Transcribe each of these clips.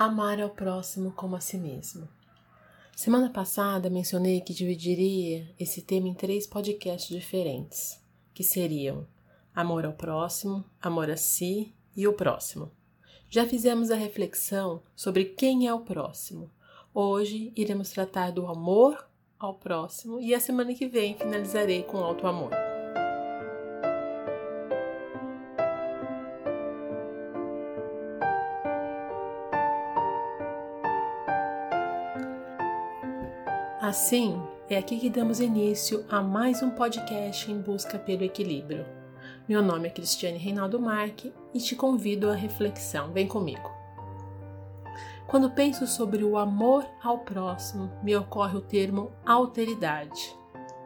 Amar ao próximo como a si mesmo. Semana passada mencionei que dividiria esse tema em três podcasts diferentes, que seriam Amor ao próximo, Amor a si e o próximo. Já fizemos a reflexão sobre quem é o próximo. Hoje iremos tratar do amor ao próximo e a semana que vem finalizarei com auto amor. Assim, é aqui que damos início a mais um podcast em busca pelo equilíbrio. Meu nome é Cristiane Reinaldo Marque e te convido à reflexão. Vem comigo. Quando penso sobre o amor ao próximo, me ocorre o termo alteridade,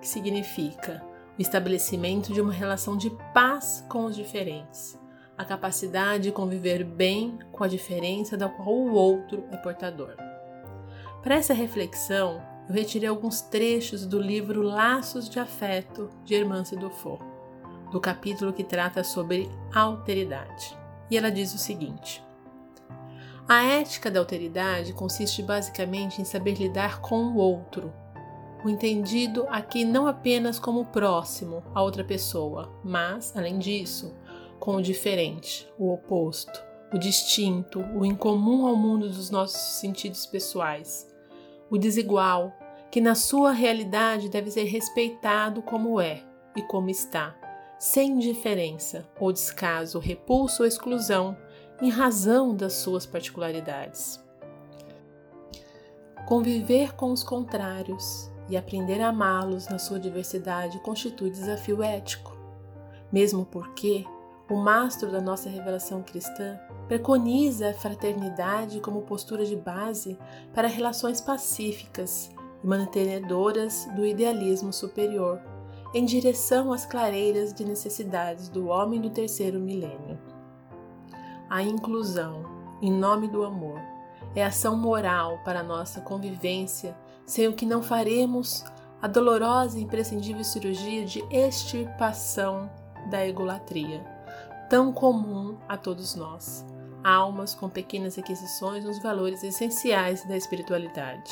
que significa o estabelecimento de uma relação de paz com os diferentes, a capacidade de conviver bem com a diferença da qual o outro é portador. Para essa reflexão, eu retirei alguns trechos do livro Laços de Afeto, de Hermance Dufour, do capítulo que trata sobre alteridade. E ela diz o seguinte: A ética da alteridade consiste basicamente em saber lidar com o outro, o entendido aqui não apenas como próximo a outra pessoa, mas, além disso, com o diferente, o oposto, o distinto, o incomum ao mundo dos nossos sentidos pessoais o desigual, que na sua realidade deve ser respeitado como é e como está, sem diferença ou descaso, repulso ou exclusão, em razão das suas particularidades. Conviver com os contrários e aprender a amá-los na sua diversidade constitui desafio ético, mesmo porque o mastro da nossa revelação cristã preconiza a fraternidade como postura de base para relações pacíficas e mantenedoras do idealismo superior, em direção às clareiras de necessidades do homem do terceiro milênio. A inclusão, em nome do amor, é ação moral para nossa convivência, sem o que não faremos a dolorosa e imprescindível cirurgia de extirpação da egolatria tão comum a todos nós, almas com pequenas aquisições nos valores essenciais da espiritualidade.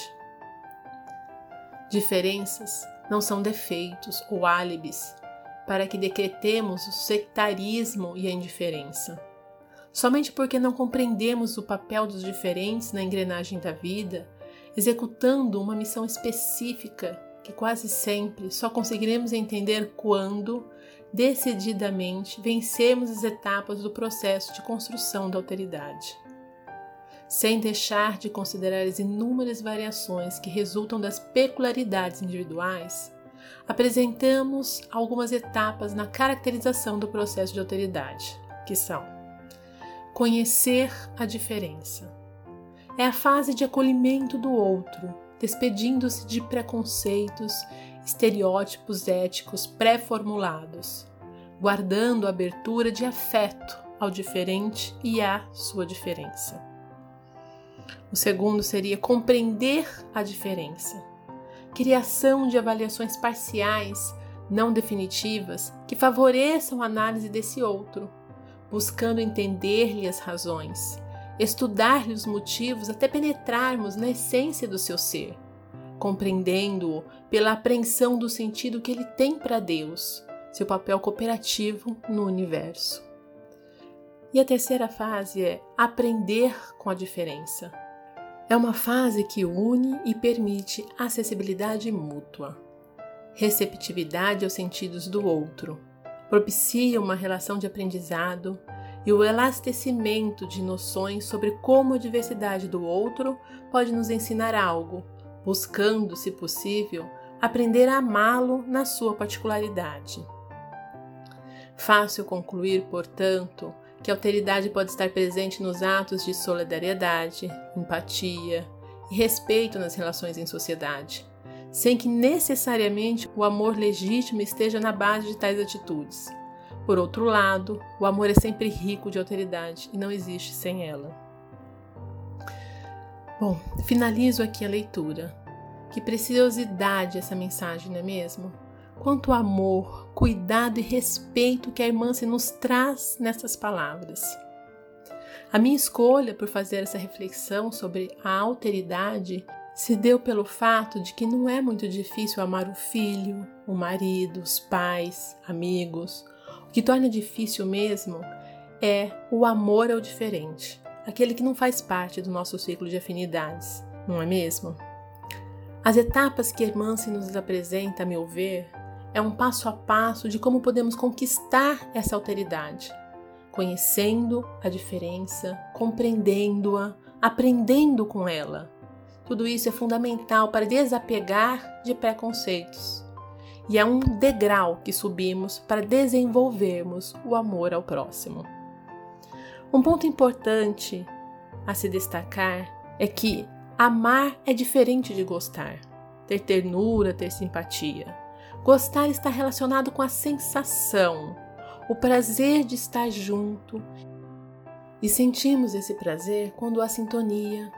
Diferenças não são defeitos ou álibis para que decretemos o sectarismo e a indiferença. Somente porque não compreendemos o papel dos diferentes na engrenagem da vida, executando uma missão específica que quase sempre só conseguiremos entender quando decididamente vencemos as etapas do processo de construção da alteridade. Sem deixar de considerar as inúmeras variações que resultam das peculiaridades individuais, apresentamos algumas etapas na caracterização do processo de alteridade, que são: conhecer a diferença. É a fase de acolhimento do outro, despedindo-se de preconceitos, estereótipos éticos pré-formulados, guardando abertura de afeto ao diferente e à sua diferença. O segundo seria compreender a diferença, criação de avaliações parciais, não definitivas, que favoreçam a análise desse outro, buscando entender-lhe as razões, estudar-lhe os motivos até penetrarmos na essência do seu ser, compreendendo-o pela apreensão do sentido que ele tem para Deus, seu papel cooperativo no universo. E a terceira fase é aprender com a diferença. É uma fase que une e permite acessibilidade mútua, receptividade aos sentidos do outro, propicia uma relação de aprendizado e o elastecimento de noções sobre como a diversidade do outro pode nos ensinar algo, buscando, se possível, aprender a amá-lo na sua particularidade. Fácil concluir, portanto, que a alteridade pode estar presente nos atos de solidariedade, empatia e respeito nas relações em sociedade, sem que necessariamente o amor legítimo esteja na base de tais atitudes por outro lado, o amor é sempre rico de alteridade e não existe sem ela. Bom, finalizo aqui a leitura. Que preciosidade essa mensagem, não é mesmo? Quanto amor, cuidado e respeito que a irmã se nos traz nessas palavras. A minha escolha por fazer essa reflexão sobre a alteridade se deu pelo fato de que não é muito difícil amar o filho, o marido, os pais, amigos. O que torna difícil mesmo é o amor ao diferente, aquele que não faz parte do nosso ciclo de afinidades, não é mesmo? As etapas que Hermance nos apresenta, a meu ver, é um passo a passo de como podemos conquistar essa alteridade, conhecendo a diferença, compreendendo-a, aprendendo com ela tudo isso é fundamental para desapegar de preconceitos. E é um degrau que subimos para desenvolvermos o amor ao próximo. Um ponto importante a se destacar é que amar é diferente de gostar, ter ternura, ter simpatia. Gostar está relacionado com a sensação, o prazer de estar junto. E sentimos esse prazer quando há sintonia,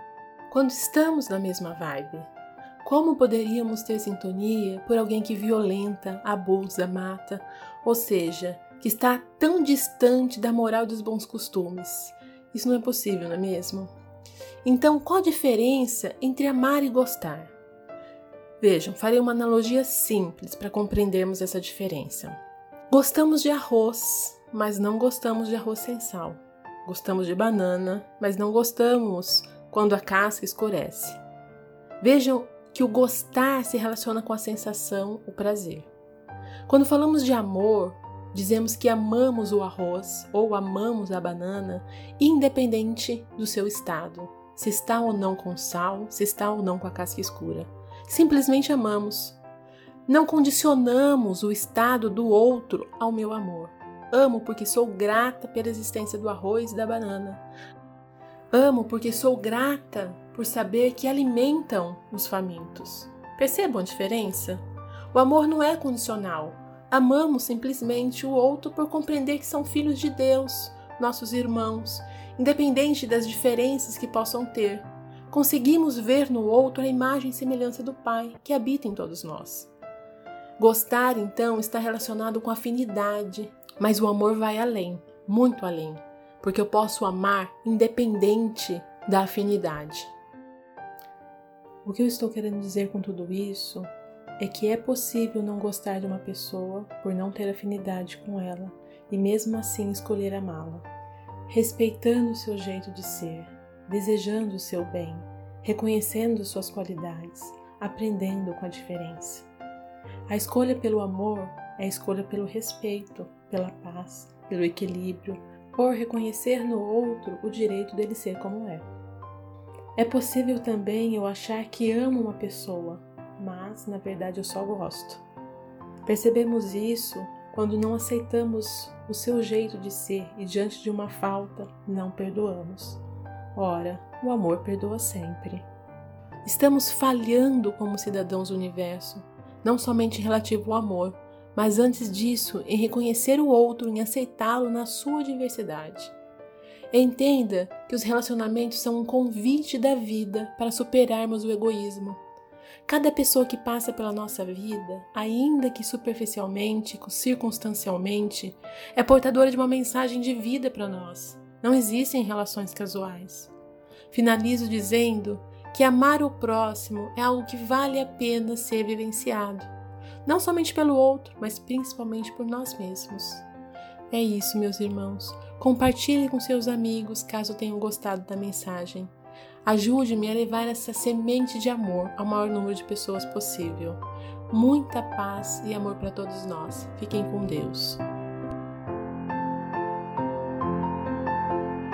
quando estamos na mesma vibe. Como poderíamos ter sintonia por alguém que violenta, abusa, mata, ou seja, que está tão distante da moral e dos bons costumes? Isso não é possível, não é mesmo? Então, qual a diferença entre amar e gostar? Vejam, farei uma analogia simples para compreendermos essa diferença. Gostamos de arroz, mas não gostamos de arroz sem sal. Gostamos de banana, mas não gostamos quando a casca escurece. Vejam que o gostar se relaciona com a sensação, o prazer. Quando falamos de amor, dizemos que amamos o arroz ou amamos a banana, independente do seu estado, se está ou não com sal, se está ou não com a casca escura. Simplesmente amamos. Não condicionamos o estado do outro ao meu amor. Amo porque sou grata pela existência do arroz e da banana. Amo porque sou grata por saber que alimentam os famintos. Percebam a diferença? O amor não é condicional. Amamos simplesmente o outro por compreender que são filhos de Deus, nossos irmãos, independente das diferenças que possam ter. Conseguimos ver no outro a imagem e semelhança do Pai que habita em todos nós. Gostar, então, está relacionado com afinidade, mas o amor vai além, muito além porque eu posso amar independente da afinidade. O que eu estou querendo dizer com tudo isso é que é possível não gostar de uma pessoa por não ter afinidade com ela e mesmo assim escolher amá-la, respeitando o seu jeito de ser, desejando o seu bem, reconhecendo suas qualidades, aprendendo com a diferença. A escolha pelo amor é a escolha pelo respeito, pela paz, pelo equilíbrio, por reconhecer no outro o direito dele ser como é. É possível também eu achar que amo uma pessoa, mas na verdade eu só gosto. Percebemos isso quando não aceitamos o seu jeito de ser e diante de uma falta não perdoamos. Ora, o amor perdoa sempre. Estamos falhando como cidadãos do universo, não somente relativo ao amor, mas antes disso, em reconhecer o outro, em aceitá-lo na sua diversidade. Entenda que os relacionamentos são um convite da vida para superarmos o egoísmo. Cada pessoa que passa pela nossa vida, ainda que superficialmente, circunstancialmente, é portadora de uma mensagem de vida para nós. Não existem relações casuais. Finalizo dizendo que amar o próximo é algo que vale a pena ser vivenciado não somente pelo outro, mas principalmente por nós mesmos. É isso, meus irmãos. Compartilhe com seus amigos caso tenham gostado da mensagem. Ajude-me a levar essa semente de amor ao maior número de pessoas possível. Muita paz e amor para todos nós. Fiquem com Deus.